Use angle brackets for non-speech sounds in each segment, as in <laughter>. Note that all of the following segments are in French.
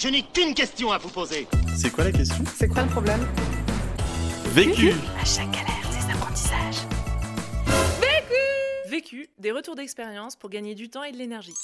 Je n'ai qu'une question à vous poser. C'est quoi la question? C'est quoi le problème? Vécu À chaque galère, des apprentissages. Vécu, des retours d'expérience pour gagner du temps et de l'énergie.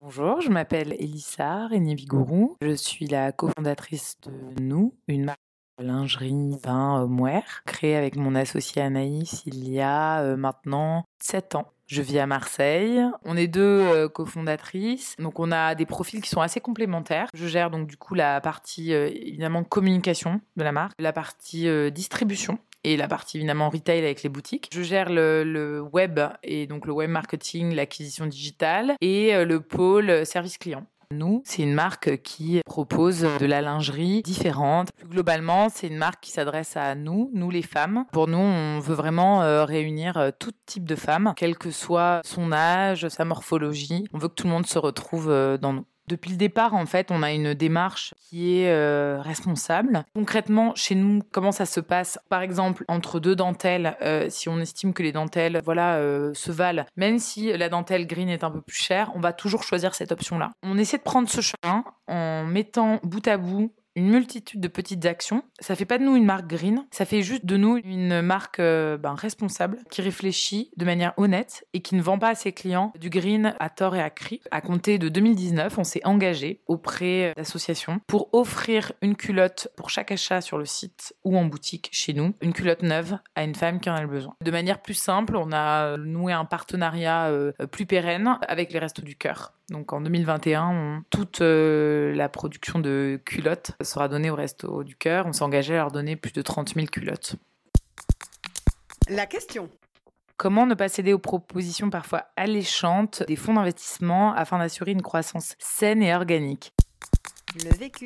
Bonjour, je m'appelle Elissa René Vigourou. Je suis la cofondatrice de Nous, une marque de lingerie vin homeware, créée avec mon associé Anaïs il y a euh, maintenant 7 ans. Je vis à Marseille. On est deux euh, cofondatrices. Donc on a des profils qui sont assez complémentaires. Je gère donc du coup la partie euh, évidemment communication de la marque, la partie euh, distribution et la partie évidemment retail avec les boutiques. Je gère le, web et donc le web marketing, l'acquisition digitale et le pôle service client. Nous, c'est une marque qui propose de la lingerie différente. Plus globalement, c'est une marque qui s'adresse à nous, nous les femmes. Pour nous, on veut vraiment euh, réunir euh, tout type de femmes, quel que soit son âge, sa morphologie. On veut que tout le monde se retrouve euh, dans nous. Depuis le départ, en fait, on a une démarche qui est euh, responsable. Concrètement, chez nous, comment ça se passe? Par exemple, entre deux dentelles, euh, si on estime que les dentelles, voilà, euh, se valent, même si la dentelle green est un peu plus chère, on va toujours choisir cette option-là. On essaie de prendre ce chemin en mettant bout à bout une multitude de petites actions. Ça fait pas de nous une marque green, ça fait juste de nous une marque euh, ben, responsable qui réfléchit de manière honnête et qui ne vend pas à ses clients du green à tort et à cri. À compter de 2019, on s'est engagé auprès d'associations pour offrir une culotte pour chaque achat sur le site ou en boutique chez nous, une culotte neuve à une femme qui en a le besoin. De manière plus simple, on a noué un partenariat euh, plus pérenne avec les Restos du Cœur. Donc en 2021, on- toute euh, la production de culottes sera donnée au Resto du Cœur. On s'est engagé à leur donner plus de 30 000 culottes. La question. Comment ne pas céder aux propositions parfois alléchantes des fonds d'investissement afin d'assurer une croissance saine et organique? Le vécu.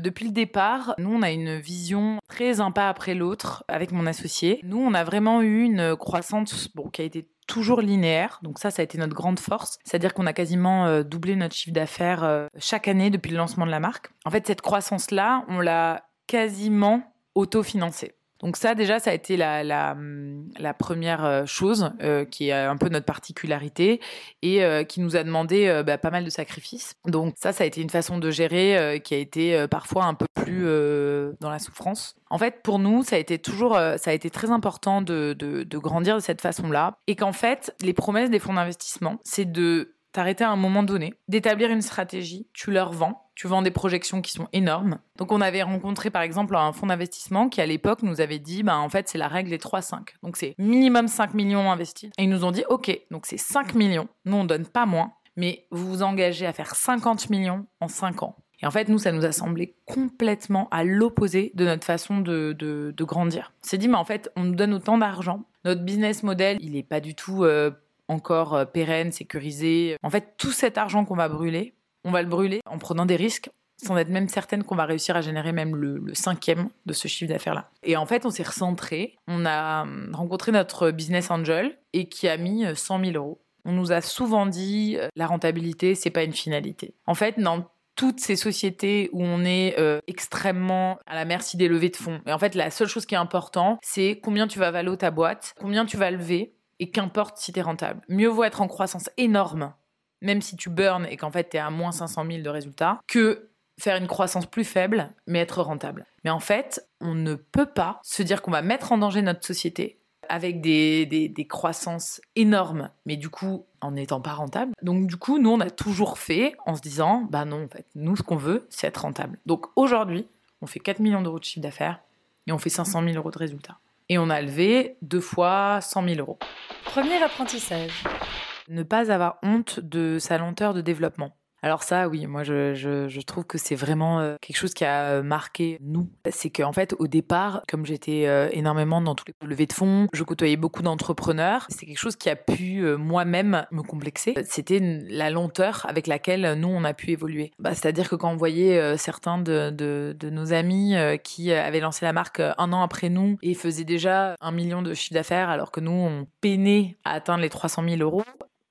Depuis le départ, nous, on a une vision très un pas après l'autre avec mon associé. Nous, on a vraiment eu une croissance bon, qui a été toujours linéaire. Donc ça, ça a été notre grande force. C'est-à-dire qu'on a quasiment euh, doublé notre chiffre d'affaires euh, chaque année depuis le lancement de la marque. En fait, cette croissance-là, on l'a quasiment autofinancée. Donc ça, déjà, ça a été la, la, hum, première euh, chose euh, qui est un peu notre particularité et euh, qui nous a demandé euh, bah, pas mal de sacrifices. Donc ça, ça a été une façon de gérer euh, qui a été euh, parfois un peu plus euh, dans la souffrance. En fait, pour nous, ça a été toujours, euh, ça a été très important de, de, de grandir de cette façon-là et qu'en fait, les promesses des fonds d'investissement, c'est de t'arrêter à un moment donné, d'établir une stratégie, tu leur vends, tu vends des projections qui sont énormes. Donc on avait rencontré par exemple un fonds d'investissement qui à l'époque nous avait dit, bah, en fait c'est la règle des 3-5. Donc c'est minimum 5 millions investis. Et ils nous ont dit, ok, donc c'est 5 millions, nous on donne pas moins, mais vous vous engagez à faire 50 millions en 5 ans. Et en fait, nous, ça nous a semblé complètement à l'opposé de notre façon de, de, de grandir. On s'est dit, mais en fait, on nous donne autant d'argent. Notre business model, il n'est pas du tout euh, encore euh, pérenne, sécurisé. En fait, tout cet argent qu'on va brûler, on va le brûler en prenant des risques sans être même certaine qu'on va réussir à générer même le, cinquième de ce chiffre d'affaires-là. Et en fait, on s'est recentré. On a hum, rencontré notre business angel et qui a mis euh, 100 000 euros. On nous a souvent dit euh, la rentabilité, c'est pas une finalité. En fait, dans toutes ces sociétés où on est euh, extrêmement à la merci des levées de fonds. Et en fait, la seule chose qui est importante, c'est combien tu vas valoir ta boîte, combien tu vas lever, et qu'importe si tu es rentable. Mieux vaut être en croissance énorme, même si tu burns et qu'en fait tu es à moins 500 000 de résultats, que faire une croissance plus faible, mais être rentable. Mais en fait, on ne peut pas se dire qu'on va mettre en danger notre société avec des, des, des croissances énormes, mais du coup, en n'étant pas rentable. Donc, du coup, nous, on a toujours fait en se disant, bah non, en fait, nous, ce qu'on veut, c'est être rentable. Donc, aujourd'hui, on fait 4 millions d'euros de chiffre d'affaires et on fait 500 000 euros de résultats. Et on a levé deux fois 100 000 euros. Premier apprentissage. Ne pas avoir honte de sa lenteur de développement. Alors ça, oui, moi je, trouve que c'est vraiment euh, quelque chose qui a euh, marqué nous. C'est qu'en fait, au départ, comme j'étais euh, énormément dans tous les levées de fonds, je côtoyais beaucoup d'entrepreneurs. C'est quelque chose qui a pu moi-même me complexer. C'était la lenteur avec laquelle nous on a pu évoluer. Bah, C'est-à-dire que quand on voyait certains de, de, nos amis qui avaient lancé la marque un an après nous et faisaient déjà un million de chiffre d'affaires, alors que nous on peinait à atteindre les 300 000 euros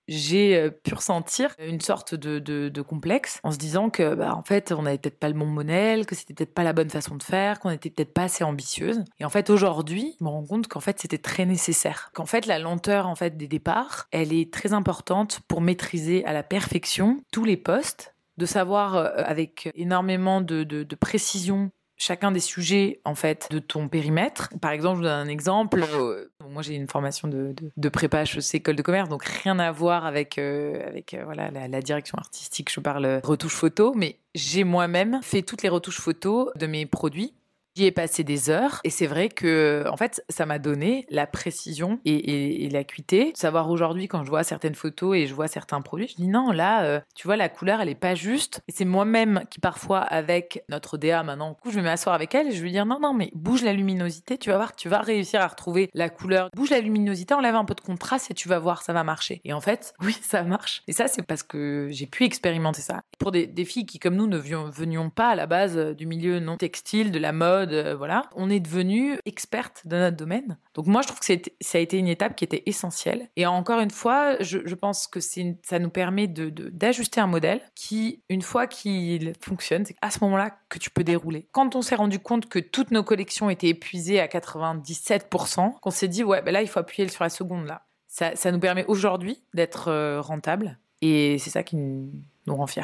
j'ai euh, pu ressentir une sorte de, de- complexe en se disant que, bah, en fait, on n'avait peut-être pas le bon modèle, que c'était peut-être pas la bonne façon de faire, qu'on était peut-être pas assez ambitieuse. Et en fait, aujourd'hui, je me rends compte qu'en fait, c'était très nécessaire. Qu'en fait, la lenteur, en fait, des départs, elle est très importante pour maîtriser à la perfection tous les postes, de savoir euh, avec énormément de- de précision chacun des sujets en fait de ton périmètre. Par exemple, je vous donne un exemple. Euh, moi, j'ai une formation de, de, de prépa HEC école de commerce, donc rien à voir avec euh, avec euh, voilà la, la direction artistique. Je parle retouche photo, mais j'ai moi-même fait toutes les retouches photos de mes produits. J'y ai passé des heures. Et c'est vrai que en fait ça m'a donné la précision et, l'acuité. Savoir aujourd'hui quand je vois certaines photos et je vois certains produits, je dis non là euh, tu vois la couleur elle est pas juste. Et c'est moi-même qui parfois avec notre DA maintenant coup, je vais m'asseoir avec elle et je vais lui dire non non mais bouge la luminosité tu vas voir tu vas réussir à retrouver la couleur. Bouge la luminosité enlève un peu de contraste et tu vas voir ça va marcher. Et en fait <laughs> oui ça marche. Et ça c'est parce que j'ai pu expérimenter ça. Pour des, des filles qui comme nous ne venions pas à la base euh, du milieu non textile de la mode euh, voilà. On est devenues expertes de notre domaine. Donc moi je trouve que ça a été une étape qui était essentielle. Et encore une fois je, pense que ça nous permet de- de- d'ajuster un modèle qui une fois qu'il fonctionne c'est à ce moment-là que tu peux dérouler. Quand on s'est rendu compte que toutes nos collections étaient épuisées à 97% qu'on s'est dit ouais ben là il faut appuyer sur la seconde là. Ça, ça nous permet aujourd'hui d'être euh, rentable. Et c'est ça qui nous rend fiers.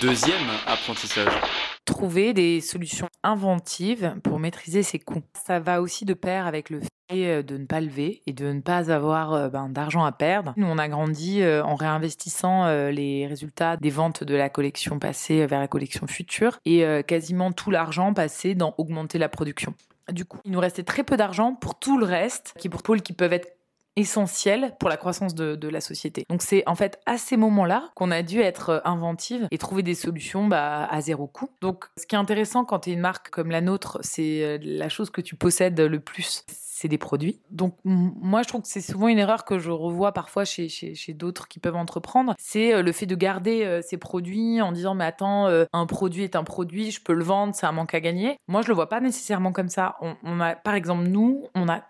Deuxième apprentissage. Trouver des solutions inventives pour maîtriser ses coûts. Ça va aussi de pair avec le fait euh, de ne pas lever et de ne pas avoir euh, ben, d'argent à perdre. Nous, on a grandi euh, en réinvestissant les résultats des ventes de la collection passée vers la collection future et quasiment tout l'argent passé dans augmenter la production. Du coup, il nous restait très peu d'argent pour tout le reste, qui pour pôles qui peuvent être essentiels pour la croissance de, la société. Donc c'est en fait à ces moments-là qu'on a dû être euh, inventive et trouver des solutions bah, à zéro coût. Donc ce qui est intéressant quand tu es une marque comme la nôtre, c'est euh, la chose que tu possèdes le plus, c'est des produits. Donc moi je trouve que c'est souvent une erreur que je revois parfois chez, d'autres qui peuvent entreprendre, c'est euh, le fait de garder ces produits en disant mais attends, un produit est un produit, je peux le vendre, c'est un manque à gagner. Moi je le vois pas nécessairement comme ça. On a par exemple nous, on a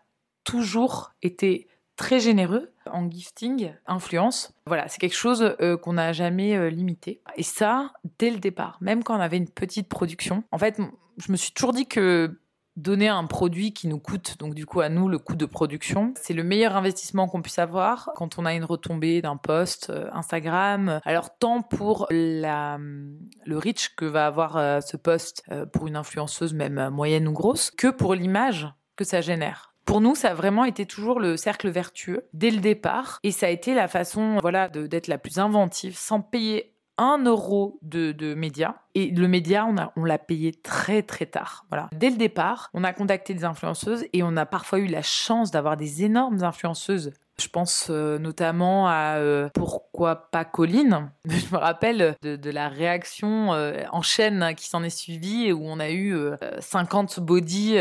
toujours été très généreux en gifting, influence. Voilà, c'est quelque chose euh, qu'on n'a jamais euh, limité. Et ça, dès le départ, même quand on avait une petite production, en fait, je me suis toujours dit que donner un produit qui nous coûte, donc du coup à nous, le coût de production, c'est le meilleur investissement qu'on puisse avoir quand on a une retombée d'un post euh, Instagram. Alors tant pour la, le reach que va avoir ce post pour une influenceuse, même moyenne ou grosse, que pour l'image que ça génère. Pour nous, ça a vraiment été toujours le cercle vertueux dès le départ, et ça a été la façon, voilà, d'être la plus inventive, sans payer un euro de, de médias. Et le média, on, on l'a payé très très tard. Voilà. Dès le départ, on a contacté des influenceuses et on a parfois eu la chance d'avoir des énormes influenceuses. Je pense euh, notamment à euh, pourquoi pas Colline. <laughs> Je me rappelle de, la réaction euh, en chaîne qui s'en est suivie où on a eu euh, 50 bodies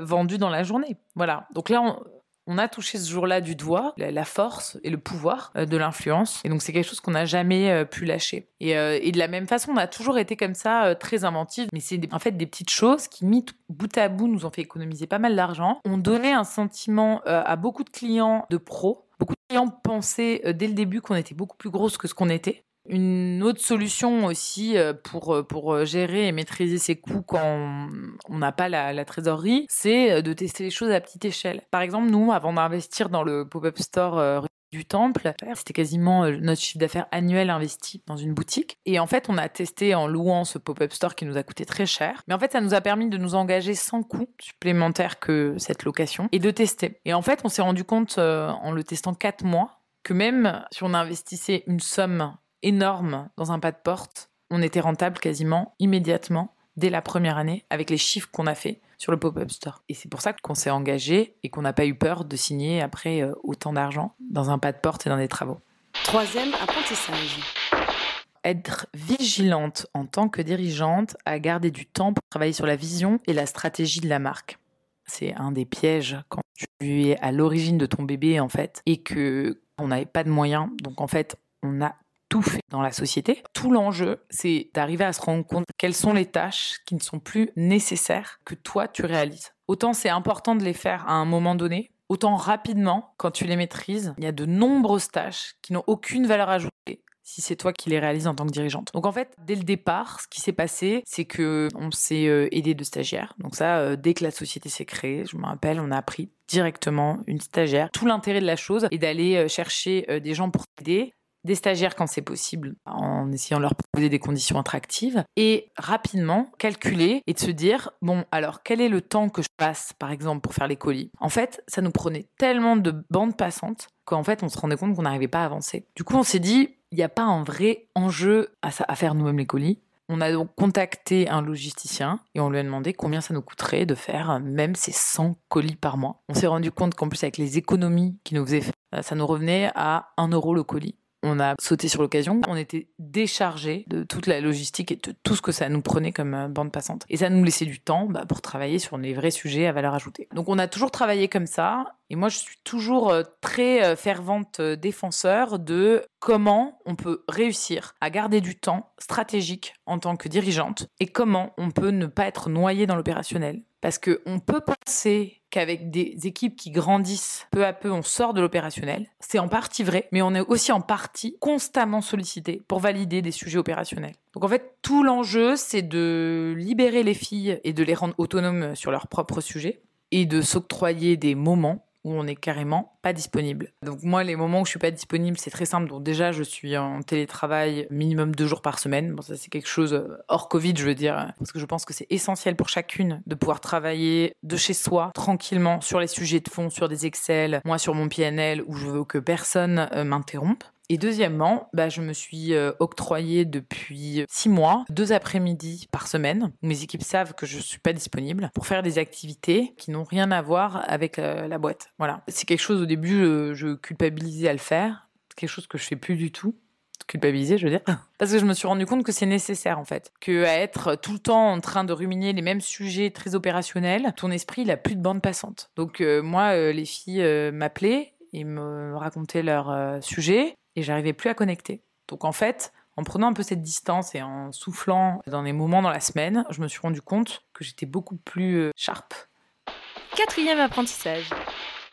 vendus dans la journée. Voilà. Donc là, on, on a touché ce jour-là du doigt la, force et le pouvoir euh, de l'influence. Et donc, c'est quelque chose qu'on n'a jamais euh, pu lâcher. Et, euh, et de la même façon, on a toujours été comme ça, très inventive. Mais c'est en fait des petites choses qui, mis bout à bout, nous ont fait économiser pas mal d'argent. On donnait un sentiment à beaucoup de clients de pros. Beaucoup de clients pensaient dès le début qu'on était beaucoup plus grosse que ce qu'on était. Une autre solution aussi euh, pour, euh, pour euh, gérer et maîtriser ses coûts quand on- n'a pas la, trésorerie, c'est de tester les choses à petite échelle. Par exemple, nous, avant d'investir dans le pop-up store du temple, c'était quasiment notre chiffre d'affaires annuel investi dans une boutique. Et en fait, on a testé en louant ce pop-up store qui nous a coûté très cher. Mais en fait, ça nous a permis de nous engager sans coût supplémentaire que cette location et de tester. Et en fait, on s'est rendu compte en le testant quatre mois que même si on investissait une somme énorme dans un pas de porte, on était rentable quasiment immédiatement dès la première année avec les chiffres qu'on a fait sur le pop-up store. Et c'est pour ça qu'on s'est engagé et qu'on n'a pas eu peur de signer après euh, autant d'argent dans un pas de porte et dans des travaux. Troisième apprentissage. Être vigilante en tant que dirigeante à garder du temps pour travailler sur la vision et la stratégie de la marque. C'est un des pièges quand tu es à l'origine de ton bébé en fait et que on n'avait pas de moyens. Donc en fait, on a tout fait dans la société. Tout l'enjeu, c'est d'arriver à se rendre compte quelles sont les tâches qui ne sont plus nécessaires que toi tu réalises. Autant c'est important de les faire à un moment donné, autant rapidement, quand tu les maîtrises, il y a de nombreuses tâches qui n'ont aucune valeur ajoutée si c'est toi qui les réalises en tant que dirigeante. Donc en fait, dès le départ, ce qui s'est passé, c'est que on s'est euh, aidé de stagiaires. Donc ça, euh, dès que la société s'est créée, je me rappelle, on a appris directement une stagiaire. Tout l'intérêt de la chose est d'aller euh, chercher des gens pour t'aider, des stagiaires quand c'est possible, en essayant de leur proposer des conditions attractives, et rapidement calculer et de se dire, bon, alors quel est le temps que je passe, par exemple, pour faire les colis? En fait, ça nous prenait tellement de bandes passantes qu'en fait, on se rendait compte qu'on n'arrivait pas à avancer. Du coup, on s'est dit, il n'y a pas un vrai enjeu à, faire nous-mêmes les colis. On a donc contacté un logisticien et on lui a demandé combien ça nous coûterait de faire même ces 100 colis par mois. On s'est rendu compte qu'en plus avec les économies qu'il nous faisait faire, ça nous revenait à 1 euro le colis. On a sauté sur l'occasion. On était déchargé de toute la logistique et de tout ce que ça nous prenait comme euh, bande passante. Et ça nous laissait du temps bah, pour travailler sur les vrais sujets à valeur ajoutée. Donc on a toujours travaillé comme ça. Et moi, je suis toujours euh, très euh, fervente défenseur de comment on peut réussir à garder du temps stratégique en tant que dirigeante et comment on peut ne pas être noyé dans l'opérationnel. Parce qu'on peut penser qu'avec des équipes qui grandissent, peu à peu, on sort de l'opérationnel. C'est en partie vrai, mais on est aussi en partie constamment sollicité pour valider des sujets opérationnels. Donc en fait, tout l'enjeu, c'est de libérer les filles et de les rendre autonomes sur leurs propres sujets et de s'octroyer des moments où on est carrément pas disponible. Donc moi, les moments où je suis pas disponible, c'est très simple. Donc déjà, je suis en télétravail minimum deux jours par semaine. Bon, ça c'est quelque chose euh, hors Covid, je veux dire, parce que je pense que c'est essentiel pour chacune de pouvoir travailler de chez soi tranquillement sur les sujets de fond, sur des Excel, moi sur mon PNL où je veux que personne euh, m'interrompe. Et deuxièmement, bah, je me suis euh, octroyé depuis six mois, deux après-midi par semaine, mes équipes savent que je ne suis pas disponible, pour faire des activités qui n'ont rien à voir avec euh, la boîte. Voilà. C'est quelque chose, au début, je, culpabilisais à le faire. C'est quelque chose que je fais plus du tout culpabiliser, je veux dire. <laughs> Parce que je me suis rendu compte que c'est nécessaire, en fait. Que être tout le temps en train de ruminer les mêmes sujets très opérationnels, ton esprit, il a plus de bande passante. Donc, euh, moi, les filles m'appelaient et me racontaient leurs sujets et j'arrivais plus à connecter. Donc en fait, en prenant un peu cette distance et en soufflant dans des moments dans la semaine, je me suis rendu compte que j'étais beaucoup plus euh, sharp. Quatrième apprentissage.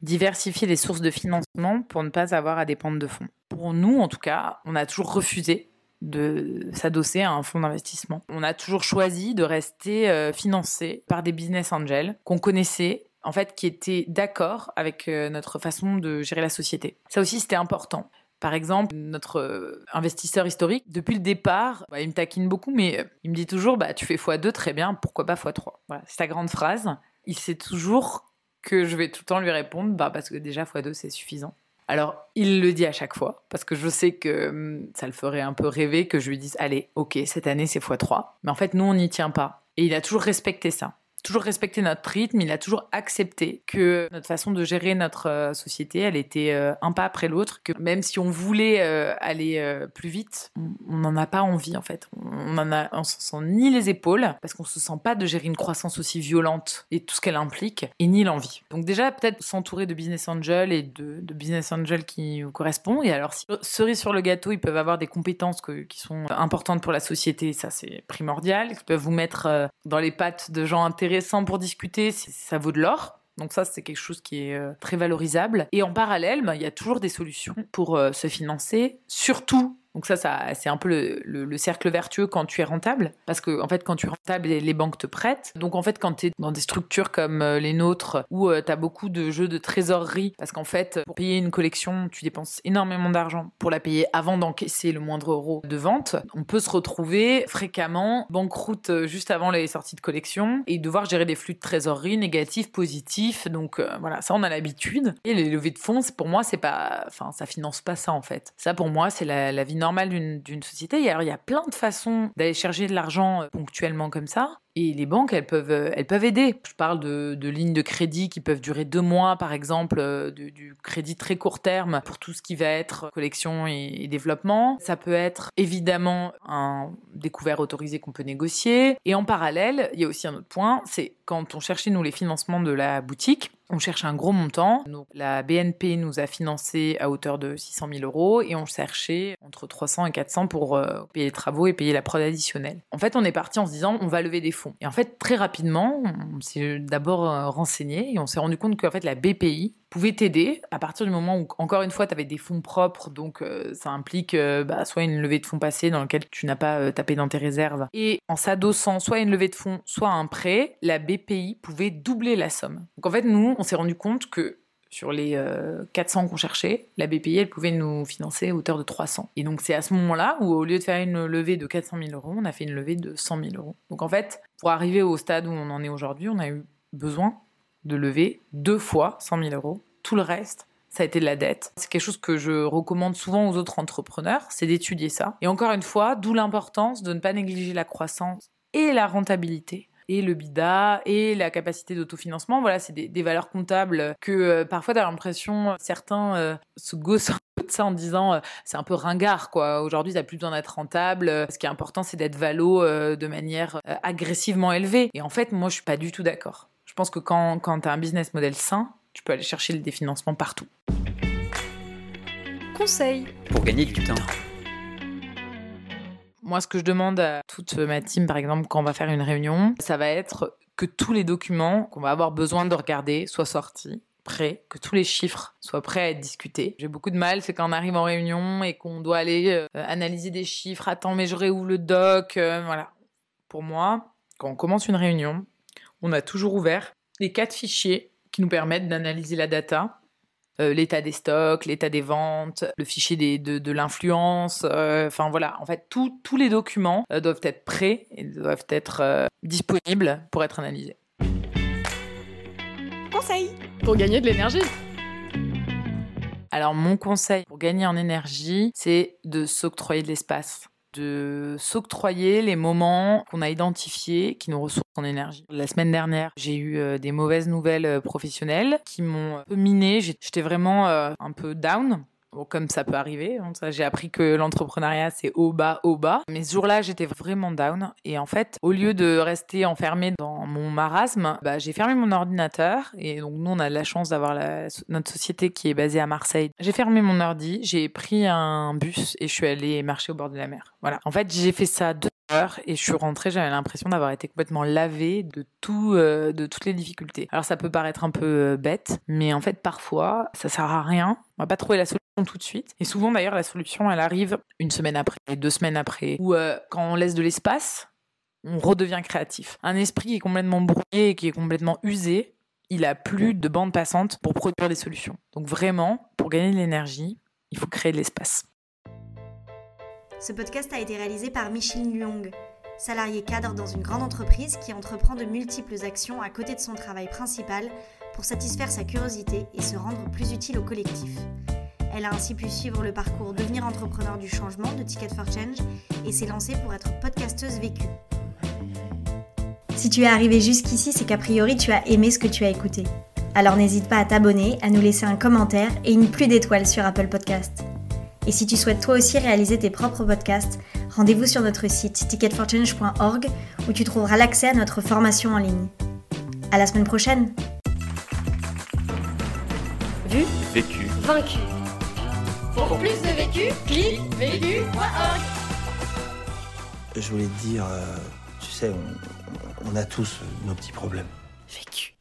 Diversifier les sources de financement pour ne pas avoir à dépendre de fonds. Pour nous, en tout cas, on a toujours refusé de s'adosser à un fonds d'investissement. On a toujours choisi de rester euh, financé par des business angels qu'on connaissait en fait, qui étaient d'accord avec euh, notre façon de gérer la société. Ça aussi, c'était important. Par exemple, notre euh, investisseur historique, depuis le départ, bah, il me taquine beaucoup, mais euh, il me dit toujours bah, Tu fais x2, très bien, pourquoi pas x3 Voilà, c'est sa grande phrase. Il sait toujours que je vais tout le temps lui répondre bah, Parce que déjà, x2, c'est suffisant. Alors, il le dit à chaque fois, parce que je sais que hum, ça le ferait un peu rêver que je lui dise Allez, ok, cette année, c'est x3. Mais en fait, nous, on n'y tient pas. Et il a toujours respecté ça toujours respecté notre rythme, il a toujours accepté que notre façon de gérer notre euh, société, elle était euh, un pas après l'autre, que même si on voulait euh, aller plus vite, on n'en a pas envie en fait. On en a, on s'en sent ni les épaules, parce qu'on se sent pas de gérer une croissance aussi violente et tout ce qu'elle implique, et ni l'envie. Donc déjà, peut-être s'entourer de business angels et de, business angels qui vous correspondent. Et alors, si cerise sur le gâteau, ils peuvent avoir des compétences qui sont importantes pour la société, ça c'est primordial. Ils peuvent vous mettre dans les pattes de gens intéressants pour discuter, ça vaut de l'or. Donc ça, c'est quelque chose qui est euh, très valorisable. Et en parallèle, ben, il y a toujours des solutions pour euh, se financer, surtout donc ça, c'est un peu le, cercle vertueux quand tu es rentable, parce que en fait, quand tu es rentable, les, banques te prêtent. Donc en fait, quand tu es dans des structures comme euh, les nôtres, où tu as beaucoup de jeux de trésorerie, parce qu'en fait, pour payer une collection, tu dépenses énormément d'argent pour la payer avant d'encaisser le moindre euro de vente, on peut se retrouver fréquemment banqueroute euh, juste avant les sorties de collection et devoir gérer des flux de trésorerie négatifs, positifs. Donc euh, voilà, ça on a l'habitude. Et les levées de fonds, pour moi, c'est pas, enfin, ça finance pas ça en fait. Ça pour moi, c'est la vie normale d'une société. Il y a plein de façons d'aller chercher de l'argent euh, ponctuellement comme ça. Et les banques, elles peuvent, euh, elles peuvent aider. Je parle de, de lignes de crédit qui peuvent durer deux mois, par exemple, euh, du crédit très court terme pour tout ce qui va être collection et, développement. Ça peut être évidemment un découvert autorisé qu'on peut négocier. Et en parallèle, il y a aussi un autre point, c'est quand on cherchait, nous, les financements de la boutique, on cherche un gros montant. la BNP nous a financé à hauteur de 600 000 euros et on cherchait entre 300 et 400 pour euh, payer les travaux et payer la prod additionnelle. En fait, on est parti en se disant on va lever des fonds. Et en fait, très rapidement, on s'est d'abord euh, renseigné et on s'est rendu compte qu'en fait, la BPI pouvait t'aider à partir du moment où, encore une fois, tu avais des fonds propres, donc euh, ça implique euh, bah, soit une levée de fonds passée dans laquelle tu n'as pas tapé dans tes réserves, et en s'adossant soit une levée de fonds, soit un prêt, la BPI pouvait doubler la somme. Donc en fait, nous, on s'est rendu compte que sur les 400 qu'on cherchait, la BPI, elle pouvait nous financer à hauteur de 300. Et donc, c'est à ce moment-là où, au lieu de faire une levée de 400 000 euros, on a fait une levée de 100 000 euros. Donc, en fait, pour arriver au stade où on en est aujourd'hui, on a eu besoin de lever deux fois 100 000 euros. Tout le reste, ça a été de la dette. C'est quelque chose que je recommande souvent aux autres entrepreneurs, c'est d'étudier ça. Et encore une fois, d'où l'importance de ne pas négliger la croissance et la rentabilité et le bida et la capacité d'autofinancement. Voilà, c'est des, valeurs comptables que euh, parfois tu as l'impression certains euh, se gossent un peu de ça en disant euh, c'est un peu ringard quoi. Aujourd'hui, tu plus besoin d'être rentable. Ce qui est important, c'est d'être valo de manière agressivement élevée. Et en fait, moi, je suis pas du tout d'accord. Je pense que quand, quand tu as un business model sain, tu peux aller chercher des financements partout. Conseil pour gagner du temps. Moi, ce que je demande à toute ma team, par exemple, quand on va faire une réunion, ça va être que tous les documents qu'on va avoir besoin de regarder soient sortis prêts, que tous les chiffres soient prêts à être discutés. J'ai beaucoup de mal, c'est quand on arrive en réunion et qu'on doit aller euh, analyser des chiffres. Attends, mais je réouvre le doc. Euh, voilà. Pour moi, quand on commence une réunion, on a toujours ouvert les quatre fichiers qui nous permettent d'analyser la data euh, l'état des stocks, l'état des ventes, le fichier de, l'influence. Euh, enfin voilà, en fait, tous les documents euh, doivent être prêts et doivent être disponibles pour être analysés. Conseil pour gagner de l'énergie. Alors mon conseil pour gagner en énergie, c'est de s'octroyer de l'espace de s'octroyer les moments qu'on a identifiés qui nous ressourcent en énergie. La semaine dernière, j'ai eu euh, des mauvaises nouvelles euh, professionnelles qui m'ont un peu miné. J'étais vraiment euh, un peu down comme ça peut arriver. Hein, j'ai appris que l'entrepreneuriat, c'est haut, bas, haut, bas. Mais ce jour-là, j'étais vraiment down. Et en fait, au lieu de rester enfermée dans mon marasme, bah, j'ai fermé mon ordinateur. Et donc, nous, on a la chance d'avoir notre société qui est basée à Marseille. J'ai fermé mon ordi, j'ai pris un bus et je suis allée marcher au bord de la mer. Voilà. En fait, j'ai fait ça deux et je suis rentrée, j'avais l'impression d'avoir été complètement lavée de tout, euh, de toutes les difficultés. Alors ça peut paraître un peu euh, bête, mais en fait parfois ça sert à rien. On va pas trouver la solution tout de suite. Et souvent d'ailleurs la solution elle arrive une semaine après, deux semaines après, ou euh, quand on laisse de l'espace, on redevient créatif. Un esprit qui est complètement brouillé et qui est complètement usé, il a plus de bande passante pour produire des solutions. Donc vraiment, pour gagner de l'énergie, il faut créer de l'espace. Ce podcast a été réalisé par Micheline Lyong, salariée cadre dans une grande entreprise qui entreprend de multiples actions à côté de son travail principal pour satisfaire sa curiosité et se rendre plus utile au collectif. Elle a ainsi pu suivre le parcours Devenir entrepreneur du changement de Ticket for Change et s'est lancée pour être podcasteuse vécue. Si tu es arrivé jusqu'ici, c'est qu'a priori tu as aimé ce que tu as écouté. Alors n'hésite pas à t'abonner, à nous laisser un commentaire et une pluie d'étoiles sur Apple Podcast. Et si tu souhaites toi aussi réaliser tes propres podcasts, rendez-vous sur notre site ticketforchange.org où tu trouveras l'accès à notre formation en ligne. À la semaine prochaine. Vu, vécu, vaincu. Pour plus de vécu, clique vécu.org. Je voulais te dire, euh, tu sais, on, on a tous nos petits problèmes. Vécu.